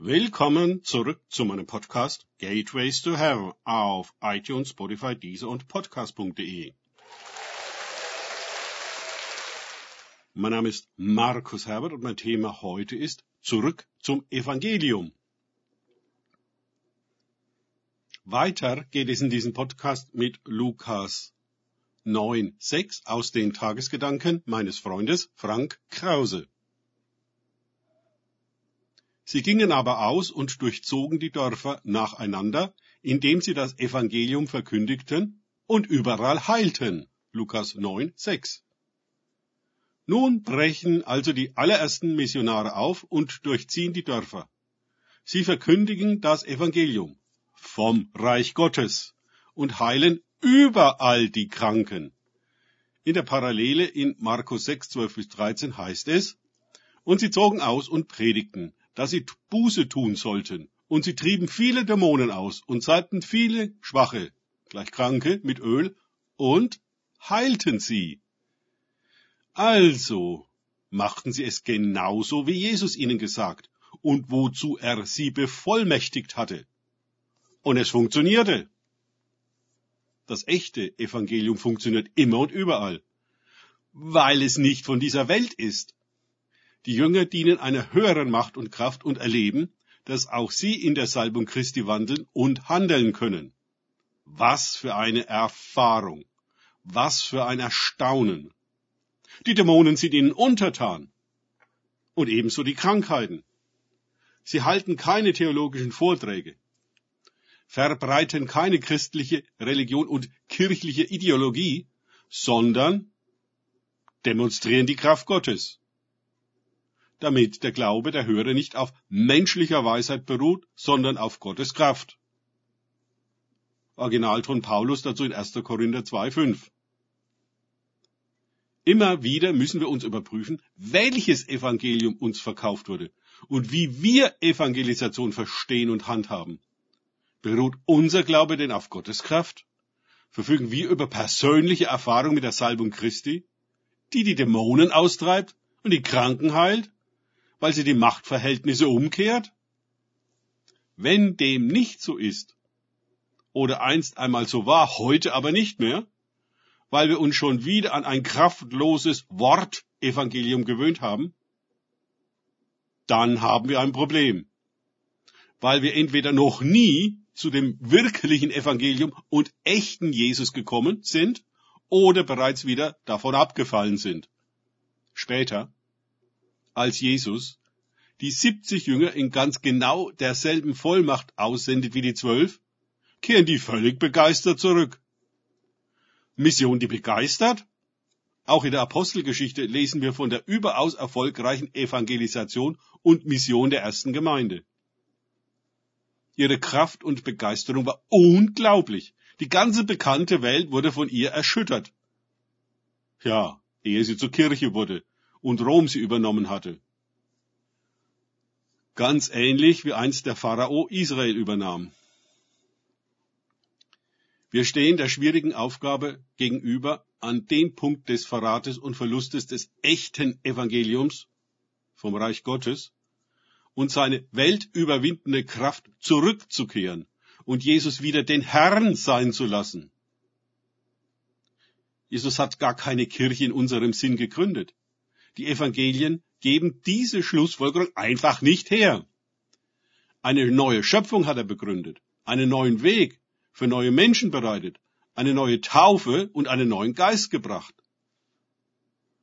Willkommen zurück zu meinem Podcast Gateways to Heaven auf iTunes, Spotify, Deezer und Podcast.de. Mein Name ist Markus Herbert und mein Thema heute ist Zurück zum Evangelium. Weiter geht es in diesem Podcast mit Lukas 9,6 aus den Tagesgedanken meines Freundes Frank Krause. Sie gingen aber aus und durchzogen die Dörfer nacheinander, indem sie das Evangelium verkündigten und überall heilten. Lukas 9,6. Nun brechen also die allerersten Missionare auf und durchziehen die Dörfer. Sie verkündigen das Evangelium vom Reich Gottes und heilen überall die Kranken. In der Parallele in Markus 6, 12 bis 13 heißt es, und sie zogen aus und predigten, dass sie Buße tun sollten, und sie trieben viele Dämonen aus und salbten viele Schwache, gleich Kranke, mit Öl und heilten sie. Also machten sie es genauso, wie Jesus ihnen gesagt und wozu er sie bevollmächtigt hatte. Und es funktionierte. Das echte Evangelium funktioniert immer und überall, weil es nicht von dieser Welt ist. Die Jünger dienen einer höheren Macht und Kraft und erleben, dass auch sie in der Salbung Christi wandeln und handeln können. Was für eine Erfahrung! Was für ein Erstaunen! Die Dämonen sind ihnen untertan. Und ebenso die Krankheiten. Sie halten keine theologischen Vorträge, verbreiten keine christliche Religion und kirchliche Ideologie, sondern demonstrieren die Kraft Gottes, damit der Glaube der Hörer nicht auf menschlicher Weisheit beruht, sondern auf Gottes Kraft. Originalton Paulus dazu in 1. Korinther 2,5. Immer wieder müssen wir uns überprüfen, welches Evangelium uns verkauft wurde und wie wir Evangelisation verstehen und handhaben. Beruht unser Glaube denn auf Gottes Kraft? Verfügen wir über persönliche Erfahrung mit der Salbung Christi, die die Dämonen austreibt und die Kranken heilt, weil sie die Machtverhältnisse umkehrt? Wenn dem nicht so ist, oder einst einmal so war, heute aber nicht mehr, weil wir uns schon wieder an ein kraftloses Wortevangelium gewöhnt haben, dann haben wir ein Problem. Weil wir entweder noch nie zu dem wirklichen Evangelium und echten Jesus gekommen sind oder bereits wieder davon abgefallen sind. Später, als Jesus die 70 Jünger in ganz genau derselben Vollmacht aussendet wie die zwölf, kehren die völlig begeistert zurück. Mission, die begeistert? Auch in der Apostelgeschichte lesen wir von der überaus erfolgreichen Evangelisation und Mission der ersten Gemeinde. Ihre Kraft und Begeisterung war unglaublich. Die ganze bekannte Welt wurde von ihr erschüttert. Ja, ehe sie zur Kirche wurde und Rom sie übernommen hatte. Ganz ähnlich wie einst der Pharao Israel übernahm. Wir stehen der schwierigen Aufgabe gegenüber, an dem Punkt des Verrates und Verlustes des echten Evangeliums vom Reich Gottes und seine weltüberwindende Kraft zurückzukehren und Jesus wieder den Herrn sein zu lassen. Jesus hat gar keine Kirche in unserem Sinn gegründet. Die Evangelien geben diese Schlussfolgerung einfach nicht her. Eine neue Schöpfung hat er begründet, einen neuen Weg, für neue Menschen bereitet, eine neue Taufe und einen neuen Geist gebracht.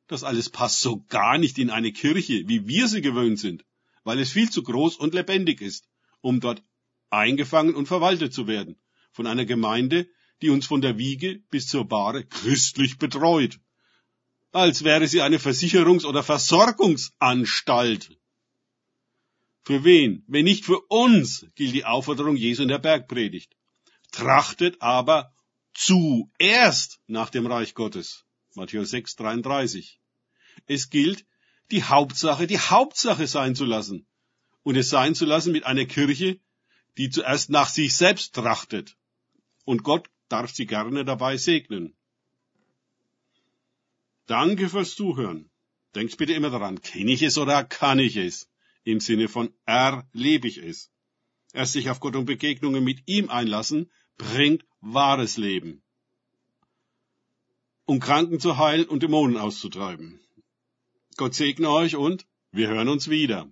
Das alles passt so gar nicht in eine Kirche, wie wir sie gewöhnt sind, weil es viel zu groß und lebendig ist, um dort eingefangen und verwaltet zu werden, von einer Gemeinde, die uns von der Wiege bis zur Bahre christlich betreut, als wäre sie eine Versicherungs- oder Versorgungsanstalt. Für wen, wenn nicht für uns, gilt die Aufforderung Jesu in der Bergpredigt trachtet aber zuerst nach dem Reich Gottes. Matthäus 6, 33. Es gilt, die Hauptsache die Hauptsache sein zu lassen. Und es sein zu lassen mit einer Kirche, die zuerst nach sich selbst trachtet. Und Gott darf sie gerne dabei segnen. Danke fürs Zuhören. Denkt bitte immer daran, kenne ich es oder kann ich es? im Sinne von erlebe ich es. Erst sich auf Gott und Begegnungen mit ihm einlassen, bringt wahres Leben. Um Kranken zu heilen und Dämonen auszutreiben. Gott segne euch und wir hören uns wieder.